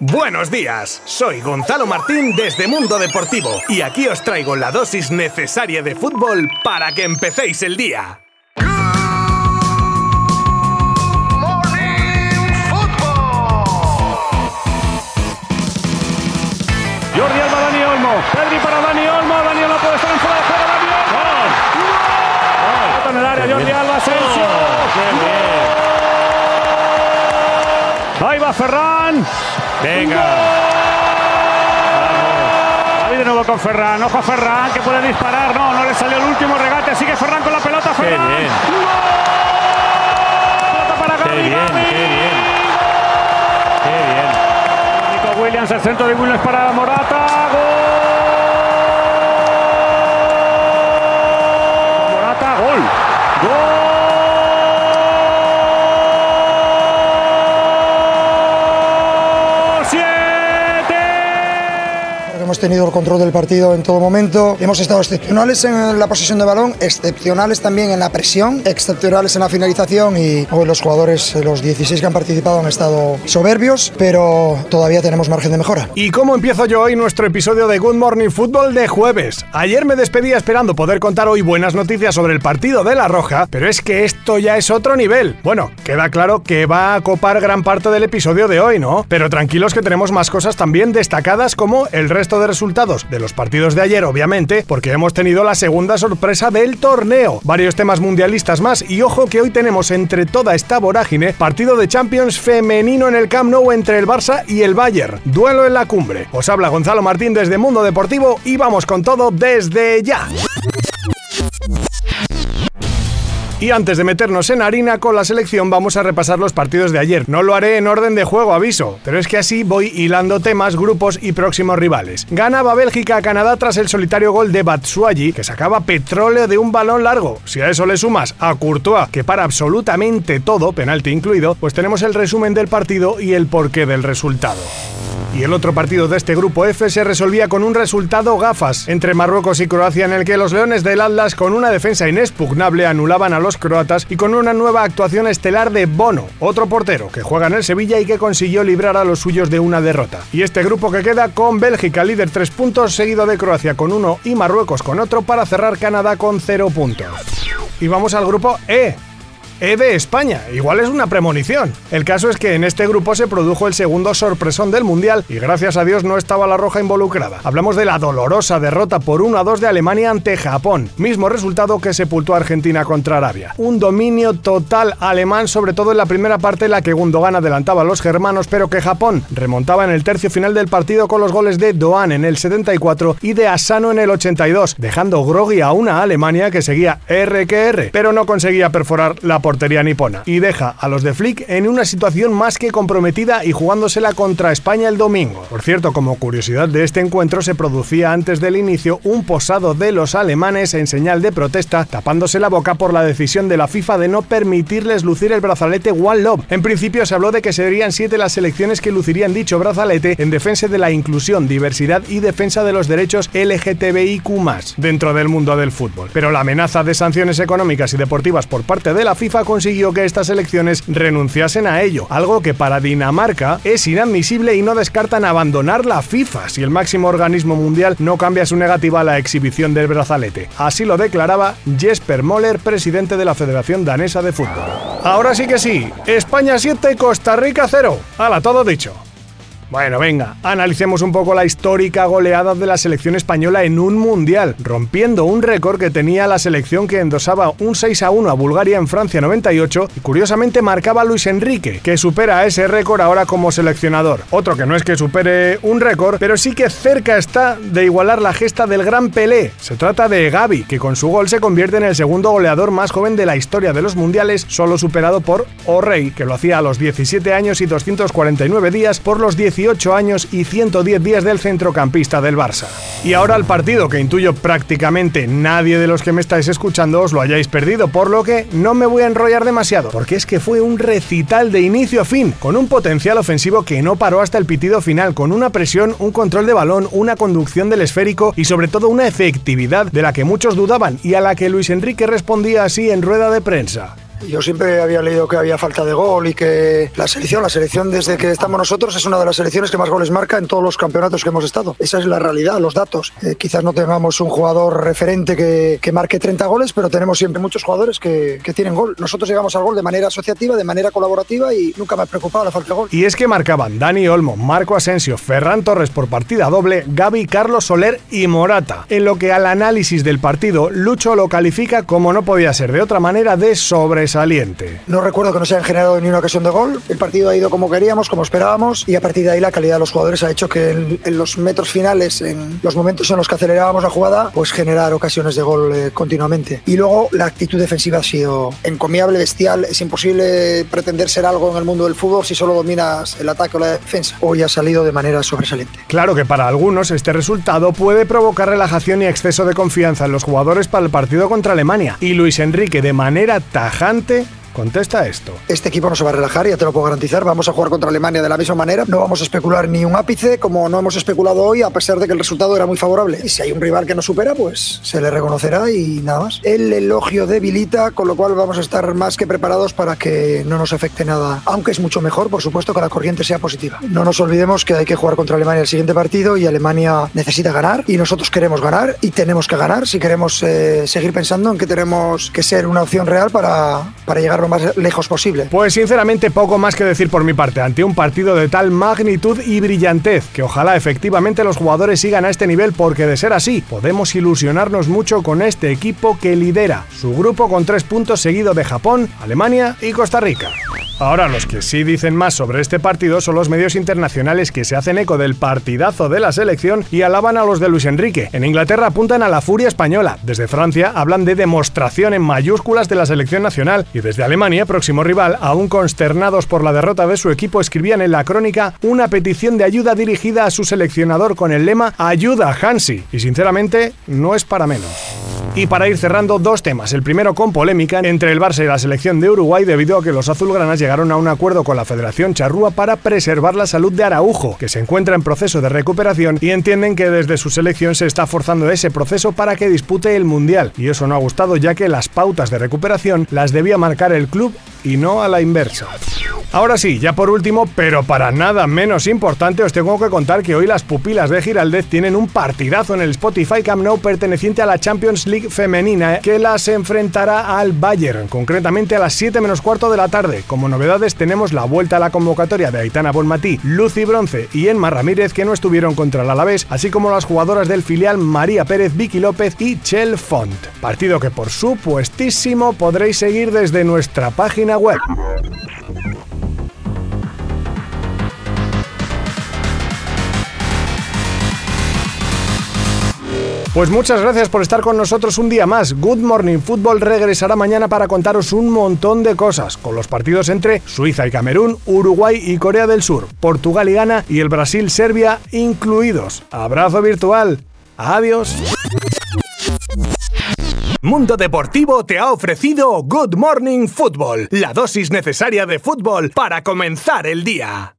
Buenos días, soy Gonzalo Martín desde Mundo Deportivo y aquí os traigo la dosis necesaria de fútbol para que empecéis el día. Jordi Alba, Dani Olmo. Pedri para Dani Olmo. Dani Olmo puede estar en fuera de juego. Dani Olmo. ¡Gol! en el área. Jordi Alba, Asensio. Ahí va Ferran. Venga. Ahí de nuevo con Ferran. Ojo a Ferran que puede disparar. No, no le salió el último regate. Sigue Ferran con la pelota. Qué Ferran. bien. Pelota para Qué bien, Gavi. qué bien. Qué bien. Nico Williams, el centro de Williams para Morata. ¡Gol! Hemos tenido el control del partido en todo momento. Hemos estado excepcionales en la posesión de balón, excepcionales también en la presión, excepcionales en la finalización y hoy los jugadores, eh, los 16 que han participado, han estado soberbios, pero todavía tenemos margen de mejora. ¿Y cómo empiezo yo hoy nuestro episodio de Good Morning Football de jueves? Ayer me despedía esperando poder contar hoy buenas noticias sobre el partido de La Roja, pero es que esto ya es otro nivel. Bueno, queda claro que va a copar gran parte del episodio de hoy, ¿no? Pero tranquilos que tenemos más cosas también destacadas como el resto de resultados de los partidos de ayer, obviamente, porque hemos tenido la segunda sorpresa del torneo. Varios temas mundialistas más y ojo que hoy tenemos entre toda esta vorágine partido de Champions femenino en el Camp Nou entre el Barça y el Bayern. Duelo en la cumbre. Os habla Gonzalo Martín desde Mundo Deportivo y vamos con todo desde ya. Y antes de meternos en harina con la selección, vamos a repasar los partidos de ayer. No lo haré en orden de juego, aviso, pero es que así voy hilando temas, grupos y próximos rivales. Ganaba Bélgica a Canadá tras el solitario gol de Batshuayi, que sacaba petróleo de un balón largo. Si a eso le sumas a Courtois, que para absolutamente todo, penalti incluido, pues tenemos el resumen del partido y el porqué del resultado. Y el otro partido de este grupo F se resolvía con un resultado gafas entre Marruecos y Croacia en el que los Leones del Atlas con una defensa inexpugnable anulaban a los croatas y con una nueva actuación estelar de Bono, otro portero que juega en el Sevilla y que consiguió librar a los suyos de una derrota. Y este grupo que queda con Bélgica líder 3 puntos, seguido de Croacia con uno y Marruecos con otro para cerrar Canadá con 0 puntos. Y vamos al grupo E, E de España. Igual es una premonición. El caso es que en este grupo se produjo el segundo sorpresón del Mundial y gracias a Dios no estaba la Roja involucrada. Hablamos de la dolorosa derrota por 1 a 2 de Alemania ante Japón, mismo resultado que sepultó a Argentina contra Arabia. Un dominio total alemán, sobre todo en la primera parte la que Gundogan adelantaba a los germanos, pero que Japón remontaba en el tercio final del partido con los goles de Doan en el 74 y de Asano en el 82, dejando groggy a una Alemania que seguía R que R, pero no conseguía perforar la portería nipona y deja a los de Flick en una situación más que comprometida y jugándosela contra España el domingo. Por cierto, como curiosidad de este encuentro se producía antes del inicio un posado de los alemanes en señal de protesta, tapándose la boca por la decisión de la FIFA de no permitirles lucir el brazalete One Love. En principio se habló de que serían siete las selecciones que lucirían dicho brazalete en defensa de la inclusión, diversidad y defensa de los derechos LGTBIQ dentro del mundo del fútbol. Pero la amenaza de sanciones económicas y deportivas por parte de la FIFA consiguió que estas elecciones renunciasen a ello, algo que para Dinamarca es inadmisible y no descartan abandonar la FIFA si el máximo organismo mundial no cambia su negativa a la exhibición del brazalete. Así lo declaraba Jesper Moller, presidente de la Federación Danesa de Fútbol. Ahora sí que sí, España 7 y Costa Rica 0. Hala, todo dicho. Bueno, venga, analicemos un poco la histórica goleada de la selección española en un mundial, rompiendo un récord que tenía la selección que endosaba un 6 a 1 a Bulgaria en Francia 98 y curiosamente marcaba Luis Enrique, que supera ese récord ahora como seleccionador. Otro que no es que supere un récord, pero sí que cerca está de igualar la gesta del gran Pelé. Se trata de Gaby, que con su gol se convierte en el segundo goleador más joven de la historia de los mundiales, solo superado por O'Reilly, que lo hacía a los 17 años y 249 días por los 18 años y 110 días del centrocampista del Barça. Y ahora el partido que intuyo prácticamente nadie de los que me estáis escuchando os lo hayáis perdido, por lo que no me voy a enrollar demasiado, porque es que fue un recital de inicio a fin, con un potencial ofensivo que no paró hasta el pitido final, con una presión, un control de balón, una conducción del esférico y sobre todo una efectividad de la que muchos dudaban y a la que Luis Enrique respondía así en rueda de prensa. Yo siempre había leído que había falta de gol y que la selección, la selección desde que estamos nosotros es una de las selecciones que más goles marca en todos los campeonatos que hemos estado. Esa es la realidad, los datos. Eh, quizás no tengamos un jugador referente que, que, marque 30 goles, pero tenemos siempre muchos jugadores que, que, tienen gol. Nosotros llegamos al gol de manera asociativa, de manera colaborativa y nunca me ha preocupado la falta de gol. Y es que marcaban Dani Olmo, Marco Asensio, Ferran Torres por partida doble, Gaby, Carlos Soler y Morata. En lo que al análisis del partido, Lucho lo califica como no podía ser de otra manera de sobresaliente. No recuerdo que no se hayan generado ni una ocasión de gol. El partido ha ido como queríamos, como esperábamos y a partir de ahí la calidad de los jugadores ha hecho que en, en los metros finales, en los momentos en los que acelerábamos la jugada, pues generar ocasiones de gol eh, continuamente. Y luego la actitud defensiva ha sido encomiable, bestial. Es imposible pretender ser algo en el mundo del fútbol si solo dominas el ataque o la defensa. Hoy ha salido de manera sobresaliente. Claro que para algunos este resultado puede provocar relajación y exceso de confianza en los jugadores para el partido contra Alemania. Y Luis Enrique de manera tajante importante Contesta esto. Este equipo no se va a relajar, ya te lo puedo garantizar. Vamos a jugar contra Alemania de la misma manera. No vamos a especular ni un ápice, como no hemos especulado hoy, a pesar de que el resultado era muy favorable. Y si hay un rival que nos supera, pues se le reconocerá y nada más. El elogio debilita, con lo cual vamos a estar más que preparados para que no nos afecte nada. Aunque es mucho mejor, por supuesto, que la corriente sea positiva. No nos olvidemos que hay que jugar contra Alemania el siguiente partido y Alemania necesita ganar y nosotros queremos ganar y tenemos que ganar si queremos eh, seguir pensando en que tenemos que ser una opción real para, para llegar más lejos posible. Pues sinceramente poco más que decir por mi parte ante un partido de tal magnitud y brillantez que ojalá efectivamente los jugadores sigan a este nivel porque de ser así podemos ilusionarnos mucho con este equipo que lidera su grupo con tres puntos seguido de Japón, Alemania y Costa Rica. Ahora los que sí dicen más sobre este partido son los medios internacionales que se hacen eco del partidazo de la selección y alaban a los de Luis Enrique. En Inglaterra apuntan a la furia española, desde Francia hablan de demostración en mayúsculas de la selección nacional y desde Alemania, próximo rival, aún consternados por la derrota de su equipo, escribían en la crónica una petición de ayuda dirigida a su seleccionador con el lema Ayuda Hansi. Y sinceramente no es para menos. Y para ir cerrando, dos temas. El primero con polémica entre el Barça y la selección de Uruguay debido a que los azulgranas llegaron a un acuerdo con la Federación Charrúa para preservar la salud de Araujo, que se encuentra en proceso de recuperación y entienden que desde su selección se está forzando ese proceso para que dispute el Mundial. Y eso no ha gustado ya que las pautas de recuperación las debía marcar el club y no a la inversa. Ahora sí, ya por último, pero para nada menos importante, os tengo que contar que hoy las pupilas de Giraldez tienen un partidazo en el Spotify Camp Nou perteneciente a la Champions Femenina que las enfrentará al Bayern, concretamente a las 7 menos cuarto de la tarde. Como novedades tenemos la vuelta a la convocatoria de Aitana Bonmatí, Lucy Bronce y Enma Ramírez que no estuvieron contra el Alavés, así como las jugadoras del filial María Pérez, Vicky López y Chel Font. Partido que por supuestísimo podréis seguir desde nuestra página web. Pues muchas gracias por estar con nosotros un día más. Good Morning Football regresará mañana para contaros un montón de cosas, con los partidos entre Suiza y Camerún, Uruguay y Corea del Sur, Portugal y Ghana y el Brasil-Serbia incluidos. Abrazo virtual. Adiós. Mundo Deportivo te ha ofrecido Good Morning Football, la dosis necesaria de fútbol para comenzar el día.